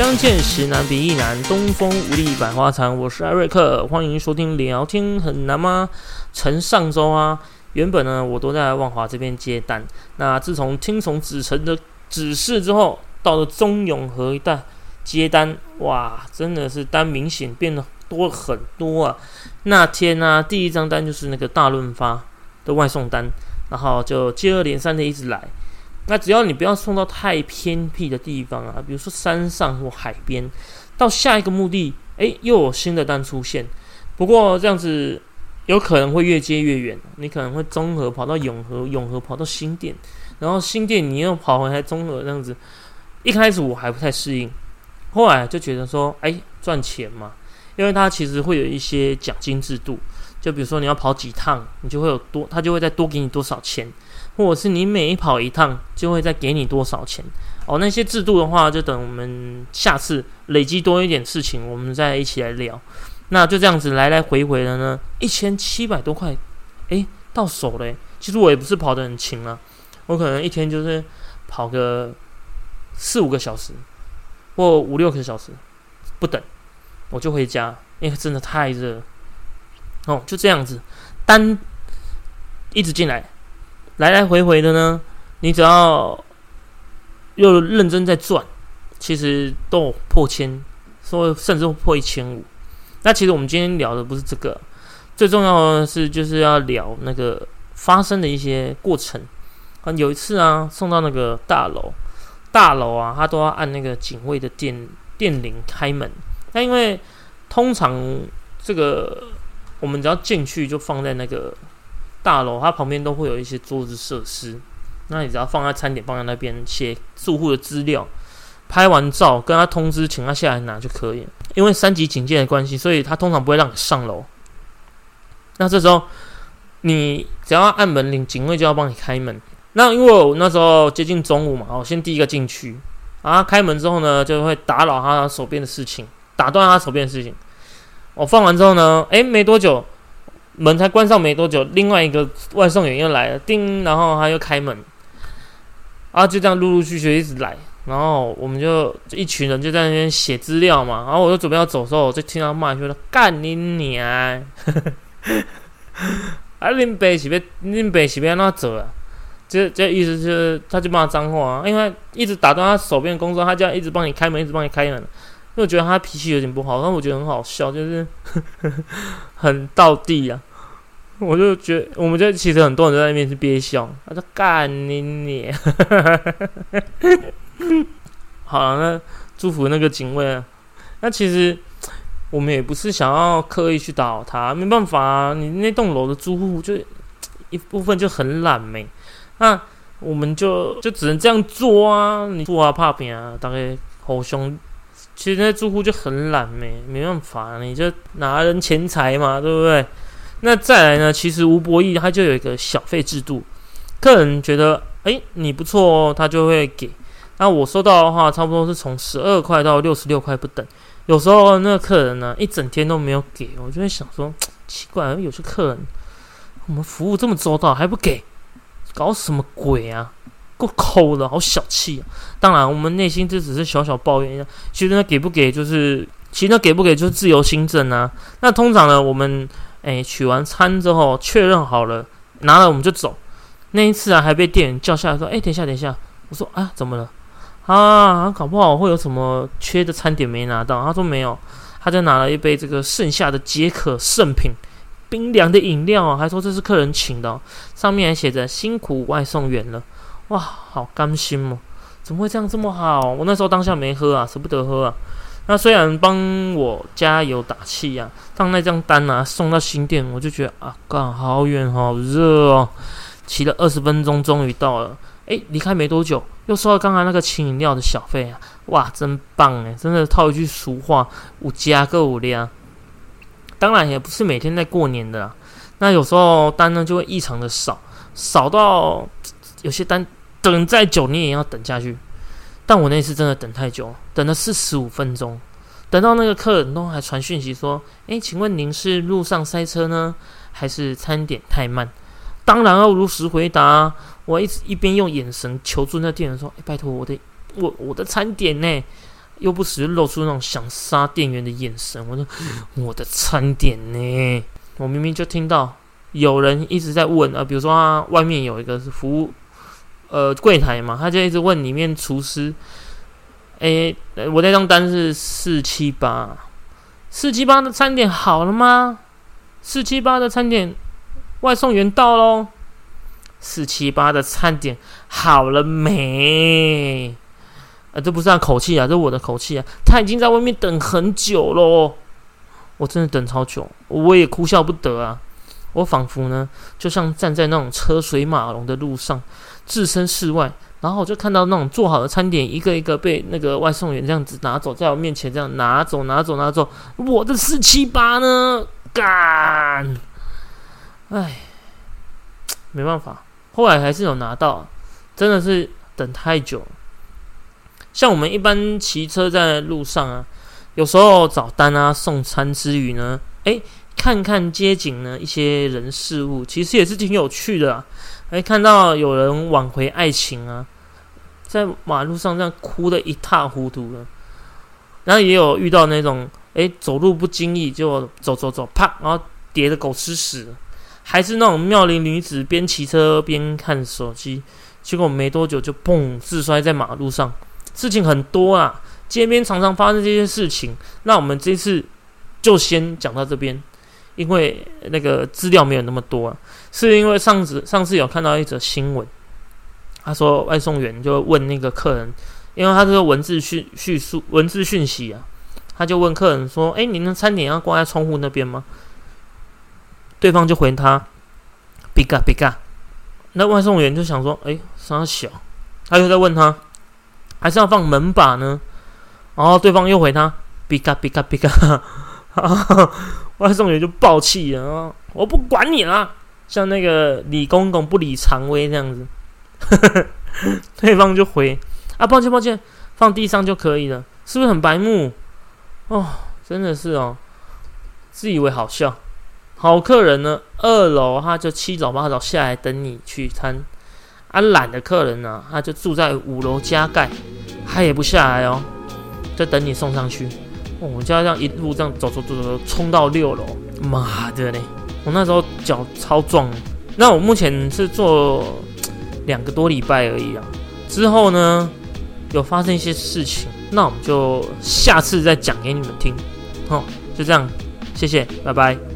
相见时难别亦难，东风无力百花残。我是艾瑞克，欢迎收听聊天很难吗？陈上周啊，原本呢我都在万华这边接单，那自从听从子晨的指示之后，到了中永和一带接单，哇，真的是单明显变得多了很多啊。那天呢，第一张单就是那个大润发的外送单，然后就接二连三的一直来。那只要你不要送到太偏僻的地方啊，比如说山上或海边，到下一个目的，诶，又有新的单出现。不过这样子有可能会越接越远，你可能会综合跑到永和，永和跑到新店，然后新店你又跑回来综合这样子。一开始我还不太适应，后来就觉得说，哎，赚钱嘛，因为它其实会有一些奖金制度，就比如说你要跑几趟，你就会有多，他就会再多给你多少钱。或者是你每跑一趟就会再给你多少钱哦？那些制度的话，就等我们下次累积多一点事情，我们再一起来聊。那就这样子来来回回的呢，一千七百多块，诶，到手嘞。其实我也不是跑得很勤啊，我可能一天就是跑个四五个小时或五六个小时不等，我就回家，因为真的太热。哦，就这样子，单一直进来。来来回回的呢，你只要又认真在赚，其实都破千，说甚至破一千五。那其实我们今天聊的不是这个，最重要的是就是要聊那个发生的一些过程。啊，有一次啊，送到那个大楼，大楼啊，他都要按那个警卫的电电铃开门。那因为通常这个我们只要进去就放在那个。大楼它旁边都会有一些桌子设施，那你只要放在餐点放在那边，写住户的资料，拍完照跟他通知，请他下来拿就可以。因为三级警戒的关系，所以他通常不会让你上楼。那这时候你只要按门铃，警卫就要帮你开门。那因为我那时候接近中午嘛，我先第一个进去，啊，开门之后呢，就会打扰他手边的事情，打断他手边的事情。我放完之后呢，诶，没多久。门才关上没多久，另外一个外送员又来了，叮，然后他又开门，啊，就这样陆陆续续一直来，然后我们就一群人就在那边写资料嘛，然后我就准备要走的时候，我就听到骂说：“干你娘！” 啊，林北是边林北是边那走啊？这这意思就是他就骂脏话，因为一直打断他手边的工作，他就要一直帮你开门，一直帮你开门。因为我觉得他脾气有点不好，但我觉得很好笑，就是 很倒地啊。我就觉得，我们这其实很多人都在那边是憋笑。他说：“干你你。”好，那祝福那个警卫。啊。那其实我们也不是想要刻意去打扰他，没办法啊。你那栋楼的住户就一部分就很懒没，那我们就就只能这样做啊。你住啊怕扁啊，大概好凶。其实那住户就很懒没，没办法，你就拿人钱财嘛，对不对？那再来呢？其实吴博义他就有一个小费制度，客人觉得哎你不错哦，他就会给。那我收到的话，差不多是从十二块到六十六块不等。有时候那个客人呢，一整天都没有给，我就会想说奇怪，有些客人我们服务这么周到还不给，搞什么鬼啊？够抠的，好小气啊！当然，我们内心这只是小小抱怨一下。其实那给不给，就是其实那给不给就是自由新政啊。那通常呢，我们。哎，取完餐之后确认好了，拿了我们就走。那一次啊，还被店员叫下来说：“哎，等一下，等一下。”我说：“啊，怎么了？啊，搞不好会有什么缺的餐点没拿到。”他说：“没有。”他就拿了一杯这个剩下的解渴圣品，冰凉的饮料啊，还说这是客人请的，上面还写着“辛苦外送员了”。哇，好甘心哦！怎么会这样这么好？我那时候当下没喝啊，舍不得喝啊。那虽然帮我加油打气呀，但那张单啊送到新店，我就觉得啊，干好远好热哦，骑了二十分钟终于到了。诶，离开没多久，又收到刚才那个请饮料的小费啊，哇，真棒诶，真的套一句俗话，五加够五量。当然也不是每天在过年的啦，那有时候单呢就会异常的少，少到有些单等再久你也要等下去。但我那次真的等太久，等了四十五分钟，等到那个客人都还传讯息说：“诶，请问您是路上塞车呢，还是餐点太慢？”当然要如实回答。我一直一边用眼神求助那店员说：“诶，拜托我的我我的餐点呢？又不时露出那种想杀店员的眼神。我说：“我的餐点呢？”我明明就听到有人一直在问啊，比如说啊，外面有一个服务呃柜台嘛，他就一直问里面厨师：“哎，我那张单是四七八，四七八的餐点好了吗？四七八的餐点外送员到喽。”四七八的餐点好了没？啊，这不是他口气啊，这是我的口气啊！他已经在外面等很久喽，我真的等超久，我也哭笑不得啊！我仿佛呢，就像站在那种车水马龙的路上，置身事外，然后我就看到那种做好的餐点一个一个被那个外送员这样子拿走，在我面前这样拿走、拿走、拿走，我的四七八呢？干！哎，没办法。后来还是有拿到，真的是等太久。像我们一般骑车在路上啊，有时候找单啊、送餐之余呢，哎，看看街景呢，一些人事物，其实也是挺有趣的啊。哎，看到有人挽回爱情啊，在马路上这样哭的一塌糊涂了。然后也有遇到那种，哎，走路不经意就走走走，啪，然后跌的狗吃屎。还是那种妙龄女子边骑车边看手机，结果没多久就砰自摔在马路上。事情很多啊，街边常常发生这些事情。那我们这次就先讲到这边，因为那个资料没有那么多啊。是因为上次上次有看到一则新闻，他说外送员就问那个客人，因为他这个文字叙叙述文字讯息啊，他就问客人说：“哎，您的餐点要挂在窗户那边吗？”对方就回他，big up big up，那外送员就想说，哎，稍小，他又在问他，还是要放门把呢？然后对方又回他，big up big up big up，啊外送员就爆气了，我不管你了，像那个李公公不理常威这样子，对方就回，啊，抱歉抱歉，放地上就可以了，是不是很白目？哦，真的是哦，自以为好笑。好客人呢，二楼他就七早八早下来等你取餐，啊懒的客人呢，他就住在五楼加盖，他也不下来哦，就等你送上去。哦，我就要这样一路这样走走走走冲到六楼，妈的嘞！我那时候脚超壮，那我目前是做两个多礼拜而已啊。之后呢，有发生一些事情，那我们就下次再讲给你们听。好，就这样，谢谢，拜拜。